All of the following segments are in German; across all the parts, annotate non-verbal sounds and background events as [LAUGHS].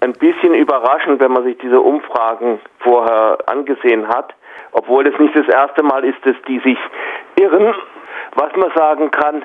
ein bisschen überraschend, wenn man sich diese Umfragen vorher angesehen hat, obwohl es nicht das erste Mal ist, dass die sich irren. Was man sagen kann,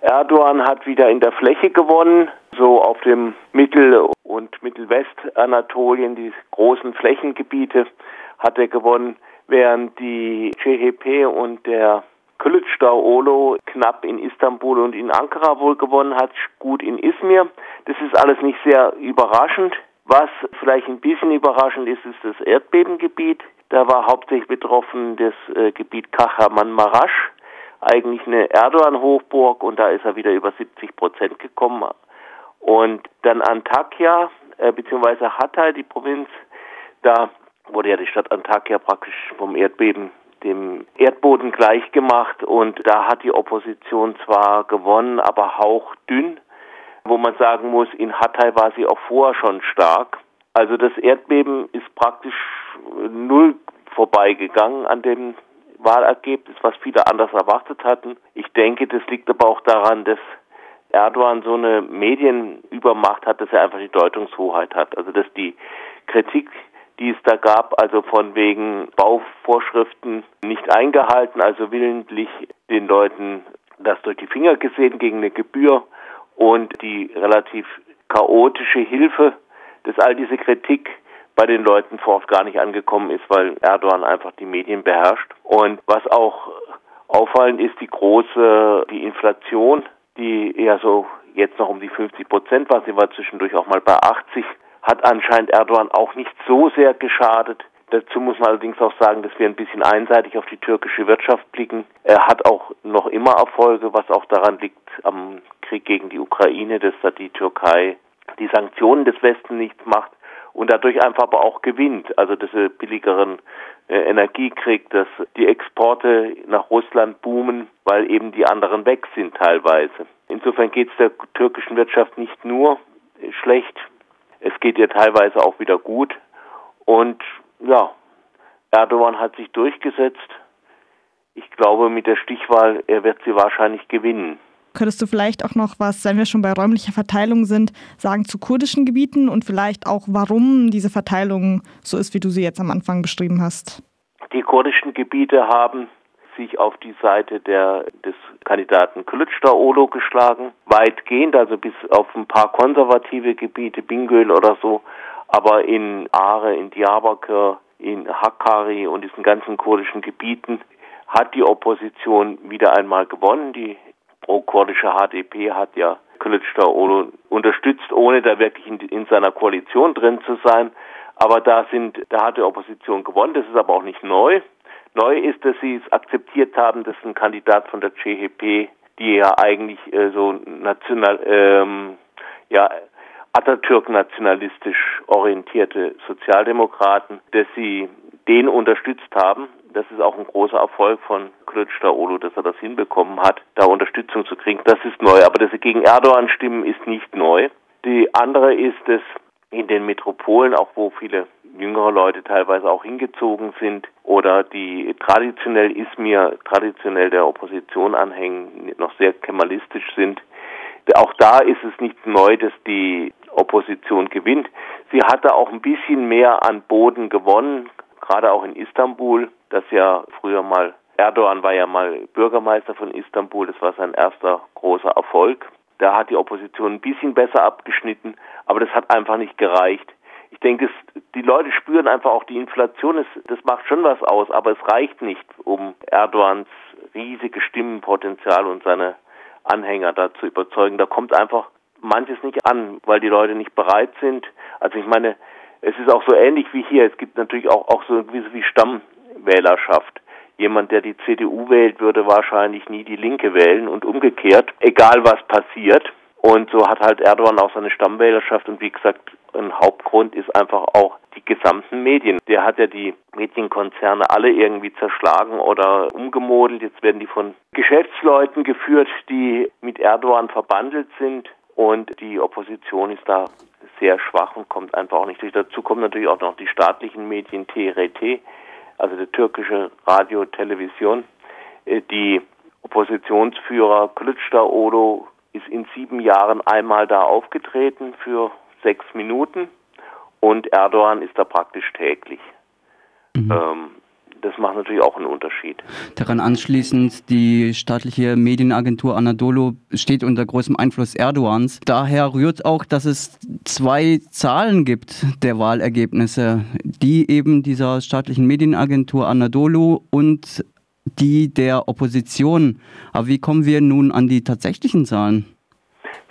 Erdogan hat wieder in der Fläche gewonnen, so auf dem Mittel- und Mittelwestanatolien, die großen Flächengebiete hat er gewonnen, während die CHP und der Kılıçdaroğlu knapp in Istanbul und in Ankara wohl gewonnen hat, gut in Izmir. Das ist alles nicht sehr überraschend. Was vielleicht ein bisschen überraschend ist, ist das Erdbebengebiet. Da war hauptsächlich betroffen das äh, Gebiet Kahramanmaraş eigentlich eine Erdogan-Hochburg und da ist er wieder über 70 Prozent gekommen. Und dann Antakya, äh, beziehungsweise Hatay, die Provinz, da wurde ja die Stadt Antakya praktisch vom Erdbeben dem Erdboden gleichgemacht und da hat die Opposition zwar gewonnen, aber hauchdünn, wo man sagen muss, in Hatay war sie auch vorher schon stark. Also das Erdbeben ist praktisch null vorbeigegangen an dem Wahlergebnis, was viele anders erwartet hatten. Ich denke, das liegt aber auch daran, dass Erdogan so eine Medienübermacht hat, dass er einfach die Deutungshoheit hat. Also dass die Kritik, die es da gab, also von wegen Bauvorschriften nicht eingehalten, also willentlich den Leuten das durch die Finger gesehen gegen eine Gebühr und die relativ chaotische Hilfe, dass all diese Kritik bei den Leuten vor Ort gar nicht angekommen ist, weil Erdogan einfach die Medien beherrscht. Und was auch auffallend ist, die große, die Inflation, die eher so jetzt noch um die 50 Prozent war, sie war zwischendurch auch mal bei 80, hat anscheinend Erdogan auch nicht so sehr geschadet. Dazu muss man allerdings auch sagen, dass wir ein bisschen einseitig auf die türkische Wirtschaft blicken. Er hat auch noch immer Erfolge, was auch daran liegt am Krieg gegen die Ukraine, dass da die Türkei die Sanktionen des Westens nichts macht und dadurch einfach aber auch gewinnt. Also dass er billigeren äh, Energie kriegt, dass die Exporte nach Russland boomen, weil eben die anderen weg sind teilweise. Insofern geht es der türkischen Wirtschaft nicht nur schlecht, es geht ihr teilweise auch wieder gut. Und ja, Erdogan hat sich durchgesetzt. Ich glaube, mit der Stichwahl, er wird sie wahrscheinlich gewinnen. Könntest du vielleicht auch noch was, wenn wir schon bei räumlicher Verteilung sind, sagen zu kurdischen Gebieten und vielleicht auch, warum diese Verteilung so ist, wie du sie jetzt am Anfang beschrieben hast? Die kurdischen Gebiete haben sich auf die Seite der, des Kandidaten Kılıçdaroğlu geschlagen, weitgehend, also bis auf ein paar konservative Gebiete, Bingöl oder so, aber in Are, in Diyarbakir, in Hakkari und diesen ganzen kurdischen Gebieten hat die Opposition wieder einmal gewonnen. Die pro-kurdische HDP hat ja Kılıçdaroğlu unterstützt, ohne da wirklich in, in seiner Koalition drin zu sein. Aber da sind, da hat die Opposition gewonnen. Das ist aber auch nicht neu. Neu ist, dass sie es akzeptiert haben, dass ein Kandidat von der CHP, die ja eigentlich äh, so national, ähm, ja, Atatürk-nationalistisch orientierte Sozialdemokraten, dass sie den unterstützt haben. Das ist auch ein großer Erfolg von Kılıçdaroğlu, dass er das hinbekommen hat, da Unterstützung zu kriegen. Das ist neu. Aber dass sie gegen Erdogan stimmen, ist nicht neu. Die andere ist, dass in den Metropolen, auch wo viele jüngere Leute teilweise auch hingezogen sind oder die traditionell Izmir, traditionell der Opposition anhängen, noch sehr kemalistisch sind. Auch da ist es nicht neu, dass die Opposition gewinnt. Sie hatte auch ein bisschen mehr an Boden gewonnen, gerade auch in Istanbul, das ja früher mal Erdogan war ja mal Bürgermeister von Istanbul, das war sein erster großer Erfolg. Da hat die Opposition ein bisschen besser abgeschnitten, aber das hat einfach nicht gereicht. Ich denke, das, die Leute spüren einfach auch die Inflation, das, das macht schon was aus, aber es reicht nicht, um Erdogans riesige Stimmenpotenzial und seine Anhänger da zu überzeugen. Da kommt einfach manches nicht an, weil die Leute nicht bereit sind. Also ich meine, es ist auch so ähnlich wie hier. Es gibt natürlich auch, auch so gewisse wie Stammwählerschaft. Jemand, der die CDU wählt, würde wahrscheinlich nie die Linke wählen und umgekehrt, egal was passiert. Und so hat halt Erdogan auch seine Stammwählerschaft und wie gesagt, ein Hauptgrund ist einfach auch die gesamten Medien. Der hat ja die Medienkonzerne alle irgendwie zerschlagen oder umgemodelt. Jetzt werden die von Geschäftsleuten geführt, die mit Erdogan verbandelt sind und die Opposition ist da sehr schwach und kommt einfach auch nicht durch. Dazu kommen natürlich auch noch die staatlichen Medien TRT, also der türkische Radio, Television. Äh, die Oppositionsführer Kılıçdaroğlu ist in sieben Jahren einmal da aufgetreten für sechs Minuten und Erdogan ist da praktisch täglich. Mhm. Ähm, das macht natürlich auch einen Unterschied. Daran anschließend, die staatliche Medienagentur Anadolu steht unter großem Einfluss Erdogans. Daher rührt auch, dass es zwei Zahlen gibt der Wahlergebnisse, die eben dieser staatlichen Medienagentur Anadolu und die der Opposition. Aber wie kommen wir nun an die tatsächlichen Zahlen?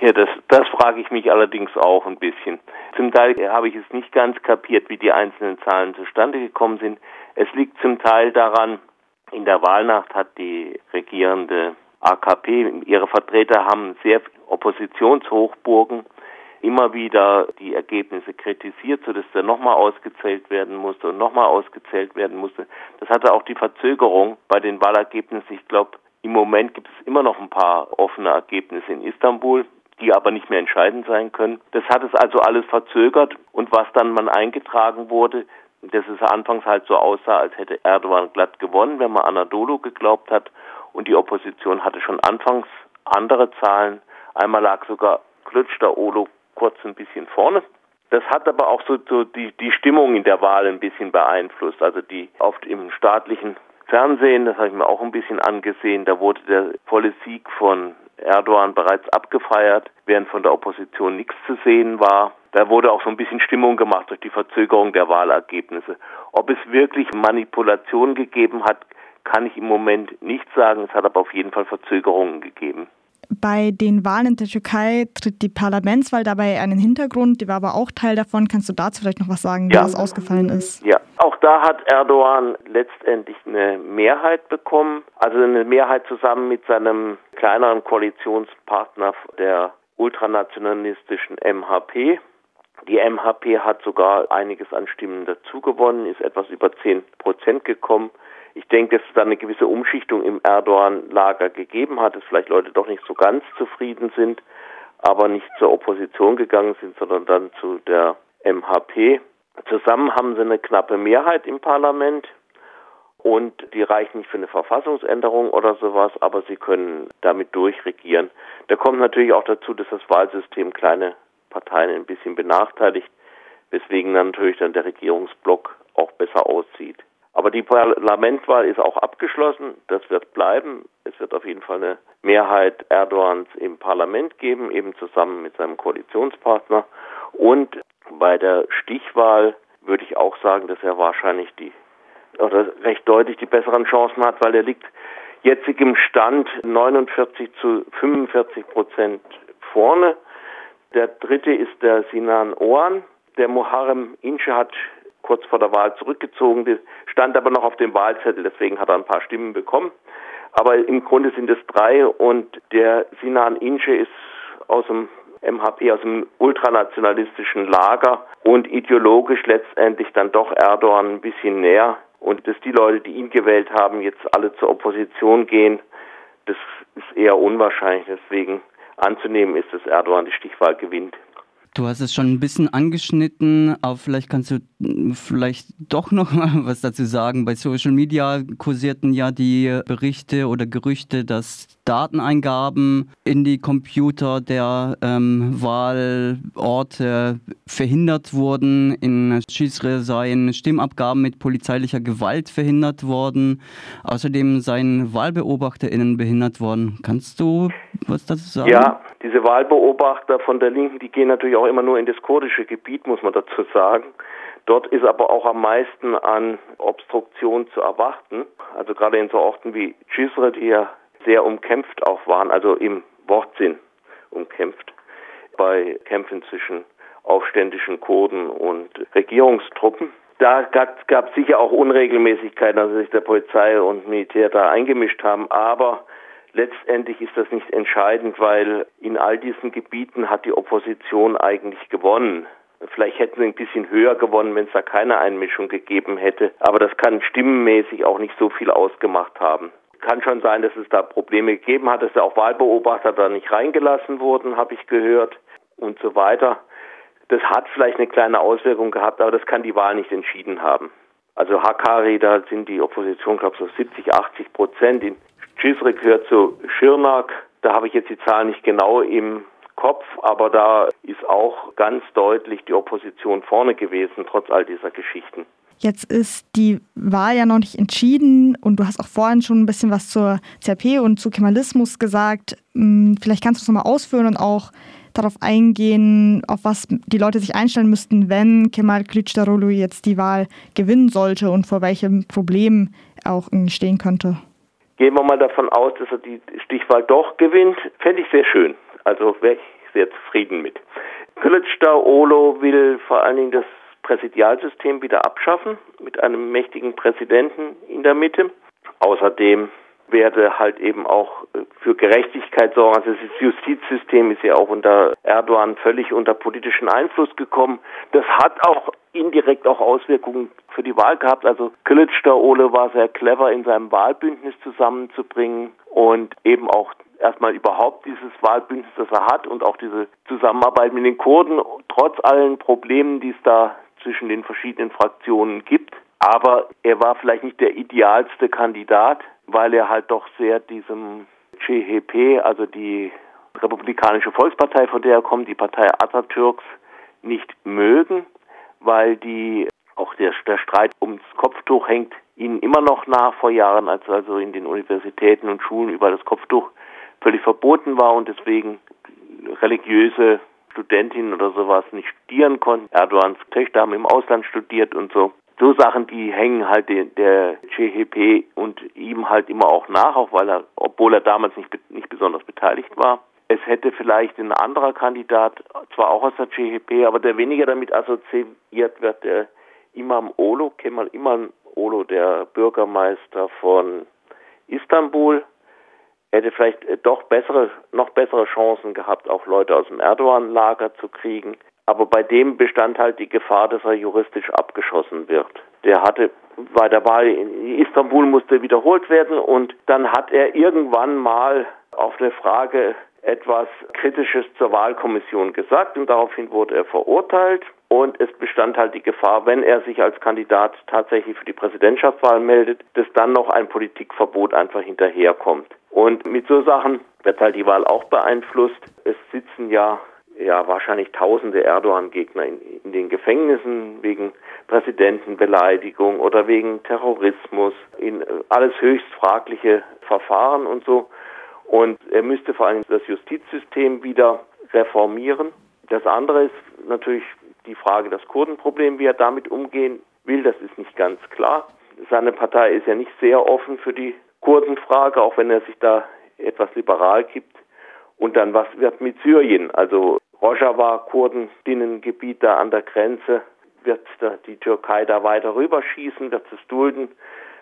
Ja, das, das frage ich mich allerdings auch ein bisschen. Zum Teil habe ich es nicht ganz kapiert, wie die einzelnen Zahlen zustande gekommen sind. Es liegt zum Teil daran, in der Wahlnacht hat die regierende AKP, ihre Vertreter haben sehr Oppositionshochburgen immer wieder die Ergebnisse kritisiert, sodass der nochmal ausgezählt werden musste und nochmal ausgezählt werden musste. Das hatte auch die Verzögerung bei den Wahlergebnissen. Ich glaube, im Moment gibt es immer noch ein paar offene Ergebnisse in Istanbul, die aber nicht mehr entscheidend sein können. Das hat es also alles verzögert und was dann mal eingetragen wurde, dass es anfangs halt so aussah, als hätte Erdogan glatt gewonnen, wenn man Anadolu geglaubt hat. Und die Opposition hatte schon anfangs andere Zahlen. Einmal lag sogar Klötzter Olo kurz ein bisschen vorne. Das hat aber auch so, so die, die Stimmung in der Wahl ein bisschen beeinflusst. Also die oft im staatlichen Fernsehen, das habe ich mir auch ein bisschen angesehen, da wurde der volle Sieg von Erdogan bereits abgefeiert, während von der Opposition nichts zu sehen war. Da wurde auch so ein bisschen Stimmung gemacht durch die Verzögerung der Wahlergebnisse. Ob es wirklich Manipulation gegeben hat, kann ich im Moment nicht sagen. Es hat aber auf jeden Fall Verzögerungen gegeben. Bei den Wahlen in der Türkei tritt die Parlamentswahl dabei einen Hintergrund, die war aber auch Teil davon. Kannst du dazu vielleicht noch was sagen, wie ja. das ausgefallen ist? Ja, auch da hat Erdogan letztendlich eine Mehrheit bekommen, also eine Mehrheit zusammen mit seinem kleineren Koalitionspartner der ultranationalistischen MHP. Die MHP hat sogar einiges an Stimmen dazugewonnen, ist etwas über 10 Prozent gekommen. Ich denke, dass es da eine gewisse Umschichtung im Erdogan-Lager gegeben hat, dass vielleicht Leute doch nicht so ganz zufrieden sind, aber nicht zur Opposition gegangen sind, sondern dann zu der MHP. Zusammen haben sie eine knappe Mehrheit im Parlament und die reichen nicht für eine Verfassungsänderung oder sowas, aber sie können damit durchregieren. Da kommt natürlich auch dazu, dass das Wahlsystem kleine Parteien ein bisschen benachteiligt, weswegen dann natürlich dann der Regierungsblock auch besser aussieht. Aber die Parlamentwahl ist auch abgeschlossen. Das wird bleiben. Es wird auf jeden Fall eine Mehrheit Erdogans im Parlament geben, eben zusammen mit seinem Koalitionspartner. Und bei der Stichwahl würde ich auch sagen, dass er wahrscheinlich die oder recht deutlich die besseren Chancen hat, weil er liegt jetzt im Stand 49 zu 45 Prozent vorne. Der dritte ist der Sinan Oğan. Der Muharrem Ince hat kurz vor der Wahl zurückgezogen, stand aber noch auf dem Wahlzettel, deswegen hat er ein paar Stimmen bekommen. Aber im Grunde sind es drei und der Sinan Ince ist aus dem MHP, aus dem ultranationalistischen Lager und ideologisch letztendlich dann doch Erdogan ein bisschen näher. Und dass die Leute, die ihn gewählt haben, jetzt alle zur Opposition gehen, das ist eher unwahrscheinlich. Deswegen anzunehmen ist, dass Erdogan die Stichwahl gewinnt. Du hast es schon ein bisschen angeschnitten, aber vielleicht kannst du vielleicht doch noch mal [LAUGHS] was dazu sagen. Bei Social Media kursierten ja die Berichte oder Gerüchte, dass Dateneingaben in die Computer der ähm, Wahlorte verhindert wurden. In Schisre seien Stimmabgaben mit polizeilicher Gewalt verhindert worden. Außerdem seien WahlbeobachterInnen behindert worden. Kannst du was dazu sagen? Ja, diese Wahlbeobachter von der Linken, die gehen natürlich auch immer nur in das kurdische Gebiet, muss man dazu sagen. Dort ist aber auch am meisten an Obstruktion zu erwarten. Also gerade in so Orten wie Cizre, die ja sehr umkämpft auch waren, also im Wortsinn umkämpft, bei Kämpfen zwischen aufständischen Kurden und Regierungstruppen. Da gab es sicher auch Unregelmäßigkeiten, also sich der Polizei und Militär da eingemischt haben, aber Letztendlich ist das nicht entscheidend, weil in all diesen Gebieten hat die Opposition eigentlich gewonnen. Vielleicht hätten sie ein bisschen höher gewonnen, wenn es da keine Einmischung gegeben hätte. Aber das kann stimmenmäßig auch nicht so viel ausgemacht haben. Kann schon sein, dass es da Probleme gegeben hat, dass da auch Wahlbeobachter da nicht reingelassen wurden, habe ich gehört und so weiter. Das hat vielleicht eine kleine Auswirkung gehabt, aber das kann die Wahl nicht entschieden haben. Also Hakkari, da sind die Opposition, glaube ich, so 70, 80 Prozent. In Cizre gehört zu Schirnak. Da habe ich jetzt die Zahlen nicht genau im Kopf, aber da ist auch ganz deutlich die Opposition vorne gewesen, trotz all dieser Geschichten. Jetzt ist die Wahl ja noch nicht entschieden und du hast auch vorhin schon ein bisschen was zur CRP und zu Kemalismus gesagt. Hm, vielleicht kannst du es nochmal ausführen und auch darauf eingehen, auf was die Leute sich einstellen müssten, wenn Kemal Kılıçdaroğlu jetzt die Wahl gewinnen sollte und vor welchem Problem er auch stehen könnte. Gehen wir mal davon aus, dass er die Stichwahl doch gewinnt, fände ich sehr schön. Also wäre ich sehr zufrieden mit. Kılıçdaroğlu will vor allen Dingen das Präsidialsystem wieder abschaffen mit einem mächtigen Präsidenten in der Mitte. Außerdem werde halt eben auch äh, für Gerechtigkeit sorgen. Also das Justizsystem ist ja auch unter Erdogan völlig unter politischen Einfluss gekommen. Das hat auch indirekt auch Auswirkungen für die Wahl gehabt. Also Kılıçdaroğlu war sehr clever in seinem Wahlbündnis zusammenzubringen und eben auch erstmal überhaupt dieses Wahlbündnis, das er hat und auch diese Zusammenarbeit mit den Kurden, trotz allen Problemen, die es da zwischen den verschiedenen Fraktionen gibt. Aber er war vielleicht nicht der idealste Kandidat, weil er halt doch sehr diesem CHP, also die Republikanische Volkspartei, von der er kommt, die Partei Atatürks, nicht mögen, weil die auch der, der Streit ums Kopftuch hängt ihnen immer noch nach vor Jahren, als also in den Universitäten und Schulen über das Kopftuch völlig verboten war und deswegen religiöse Studentinnen oder sowas nicht studieren konnten. Erdogans Töchter haben im Ausland studiert und so so Sachen, die hängen halt der, CHP und ihm halt immer auch nach, auch weil er, obwohl er damals nicht, nicht besonders beteiligt war. Es hätte vielleicht ein anderer Kandidat, zwar auch aus der CHP, aber der weniger damit assoziiert wird, der Imam Olo, Kemal Imam Olo, der Bürgermeister von Istanbul, hätte vielleicht doch bessere, noch bessere Chancen gehabt, auch Leute aus dem Erdogan-Lager zu kriegen. Aber bei dem bestand halt die Gefahr, dass er juristisch abgeschossen wird. Der hatte bei der Wahl in Istanbul musste wiederholt werden und dann hat er irgendwann mal auf eine Frage etwas Kritisches zur Wahlkommission gesagt und daraufhin wurde er verurteilt und es bestand halt die Gefahr, wenn er sich als Kandidat tatsächlich für die Präsidentschaftswahl meldet, dass dann noch ein Politikverbot einfach hinterherkommt. Und mit so Sachen wird halt die Wahl auch beeinflusst. Es sitzen ja ja wahrscheinlich tausende Erdogan-Gegner in, in, den Gefängnissen wegen Präsidentenbeleidigung oder wegen Terrorismus, in äh, alles höchst fragliche Verfahren und so. Und er müsste vor allem das Justizsystem wieder reformieren. Das andere ist natürlich die Frage das Kurdenproblem, wie er damit umgehen will, das ist nicht ganz klar. Seine Partei ist ja nicht sehr offen für die Kurdenfrage, auch wenn er sich da etwas liberal gibt. Und dann was wird mit Syrien? Also Rojava, Kurdenbinnengebiet da an der Grenze, wird die Türkei da weiter rüberschießen, wird es dulden?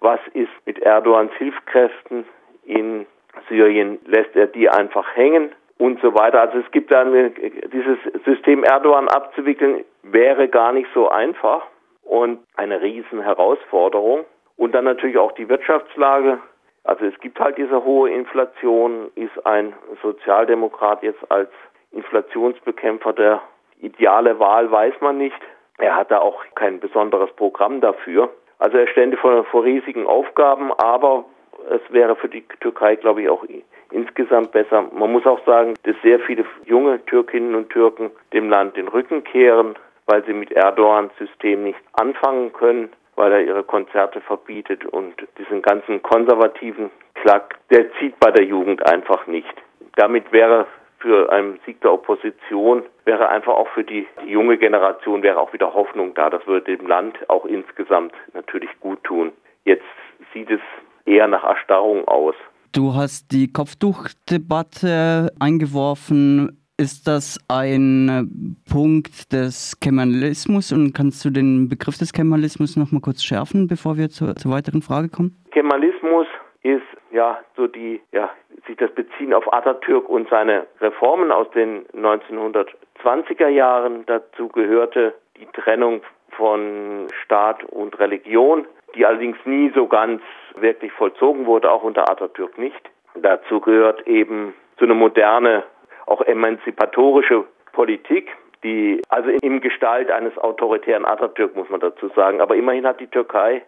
Was ist mit Erdogans Hilfskräften in Syrien? Lässt er die einfach hängen? Und so weiter. Also es gibt dann dieses System Erdogan abzuwickeln, wäre gar nicht so einfach und eine riesen Herausforderung. Und dann natürlich auch die Wirtschaftslage. Also es gibt halt diese hohe Inflation, ist ein Sozialdemokrat jetzt als Inflationsbekämpfer der ideale Wahl weiß man nicht. Er hat da auch kein besonderes Programm dafür. Also er stände vor, vor riesigen Aufgaben, aber es wäre für die Türkei, glaube ich, auch insgesamt besser. Man muss auch sagen, dass sehr viele junge Türkinnen und Türken dem Land den Rücken kehren, weil sie mit Erdogans System nicht anfangen können, weil er ihre Konzerte verbietet und diesen ganzen konservativen Klack, der zieht bei der Jugend einfach nicht. Damit wäre für einen Sieg der Opposition wäre einfach auch für die, junge Generation wäre auch wieder Hoffnung da. Das würde dem Land auch insgesamt natürlich gut tun. Jetzt sieht es eher nach Erstarrung aus. Du hast die Kopftuchdebatte eingeworfen. Ist das ein Punkt des Kemalismus und kannst du den Begriff des Kemalismus noch mal kurz schärfen, bevor wir zur, zur weiteren Frage kommen? Kemalismus ist ja so die ja sich das beziehen auf Atatürk und seine Reformen aus den 1920er Jahren. Dazu gehörte die Trennung von Staat und Religion, die allerdings nie so ganz wirklich vollzogen wurde, auch unter Atatürk nicht. Dazu gehört eben so eine moderne, auch emanzipatorische Politik, die also im Gestalt eines autoritären Atatürk muss man dazu sagen. Aber immerhin hat die Türkei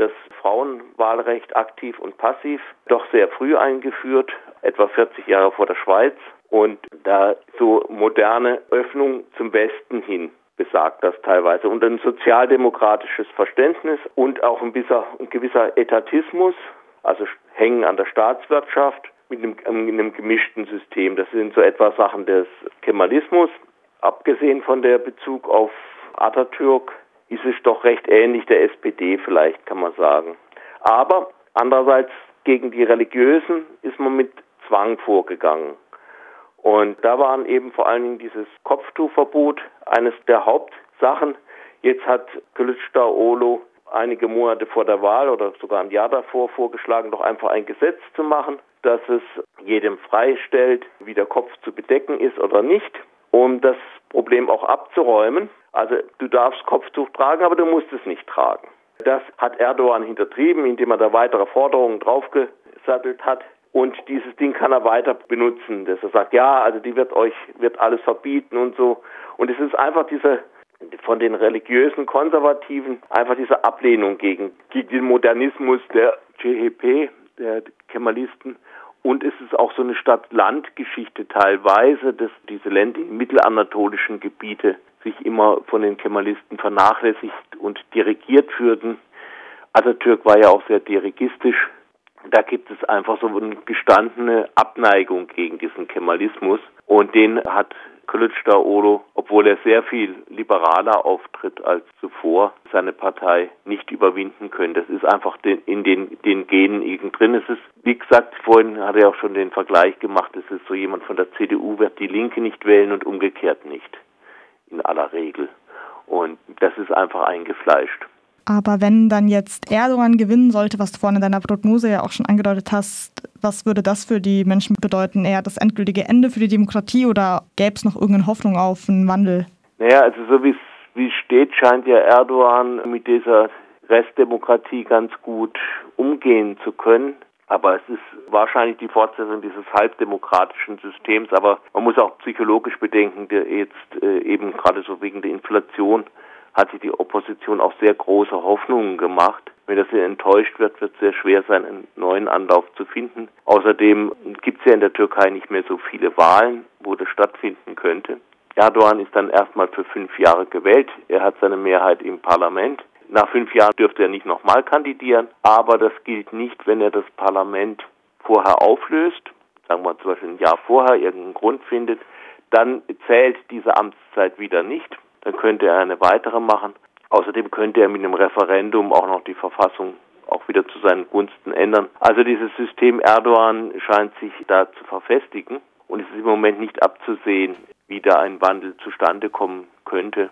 das Frauenwahlrecht aktiv und passiv doch sehr früh eingeführt, etwa 40 Jahre vor der Schweiz. und da so moderne Öffnung zum Westen hin besagt das teilweise und ein sozialdemokratisches Verständnis und auch ein gewisser, ein gewisser Etatismus, also hängen an der Staatswirtschaft mit einem, einem gemischten System. Das sind so etwa Sachen des Kemalismus. Abgesehen von der Bezug auf Atatürk ist es doch recht ähnlich der SPD vielleicht, kann man sagen. Aber andererseits gegen die Religiösen ist man mit Zwang vorgegangen. Und da waren eben vor allen Dingen dieses Kopftuchverbot eines der Hauptsachen. Jetzt hat Kılıçdaroğlu einige Monate vor der Wahl oder sogar ein Jahr davor vorgeschlagen, doch einfach ein Gesetz zu machen, dass es jedem freistellt, wie der Kopf zu bedecken ist oder nicht, um das Problem auch abzuräumen. Also du darfst Kopftuch tragen, aber du musst es nicht tragen. Das hat Erdogan hintertrieben, indem er da weitere Forderungen draufgesattelt hat. Und dieses Ding kann er weiter benutzen, dass er sagt, ja, also die wird euch, wird alles verbieten und so. Und es ist einfach diese, von den religiösen Konservativen, einfach diese Ablehnung gegen, gegen den Modernismus der CHP, der Kemalisten. Und es ist auch so eine Stadt-Land-Geschichte teilweise, dass diese ländlichen mittelanatolischen Gebiete sich immer von den Kemalisten vernachlässigt und dirigiert führten. Atatürk war ja auch sehr dirigistisch da gibt es einfach so eine gestandene Abneigung gegen diesen Kemalismus und den hat Kılıçdaroğlu, obwohl er sehr viel liberaler auftritt als zuvor, seine Partei nicht überwinden können. Das ist einfach in den, den Genen irgend drin. Es ist, wie gesagt, vorhin hat er auch schon den Vergleich gemacht, es ist so jemand von der CDU wird die Linke nicht wählen und umgekehrt nicht. In aller Regel. Und das ist einfach eingefleischt. Aber wenn dann jetzt Erdogan gewinnen sollte, was du vorhin in deiner Prognose ja auch schon angedeutet hast, was würde das für die Menschen bedeuten? Eher das endgültige Ende für die Demokratie oder gäbe es noch irgendeine Hoffnung auf einen Wandel? Naja, also so wie es steht, scheint ja Erdogan mit dieser Restdemokratie ganz gut umgehen zu können. Aber es ist wahrscheinlich die Fortsetzung dieses halbdemokratischen Systems. Aber man muss auch psychologisch bedenken, der jetzt äh, eben gerade so wegen der Inflation hat sich die Opposition auch sehr große Hoffnungen gemacht. Wenn das hier enttäuscht wird, wird es sehr schwer sein, einen neuen Anlauf zu finden. Außerdem gibt es ja in der Türkei nicht mehr so viele Wahlen, wo das stattfinden könnte. Erdogan ist dann erstmal für fünf Jahre gewählt. Er hat seine Mehrheit im Parlament. Nach fünf Jahren dürfte er nicht nochmal kandidieren, aber das gilt nicht, wenn er das Parlament vorher auflöst, sagen wir zum Beispiel ein Jahr vorher irgendeinen Grund findet, dann zählt diese Amtszeit wieder nicht dann könnte er eine weitere machen. Außerdem könnte er mit einem Referendum auch noch die Verfassung auch wieder zu seinen Gunsten ändern. Also dieses System Erdogan scheint sich da zu verfestigen und es ist im Moment nicht abzusehen, wie da ein Wandel zustande kommen könnte.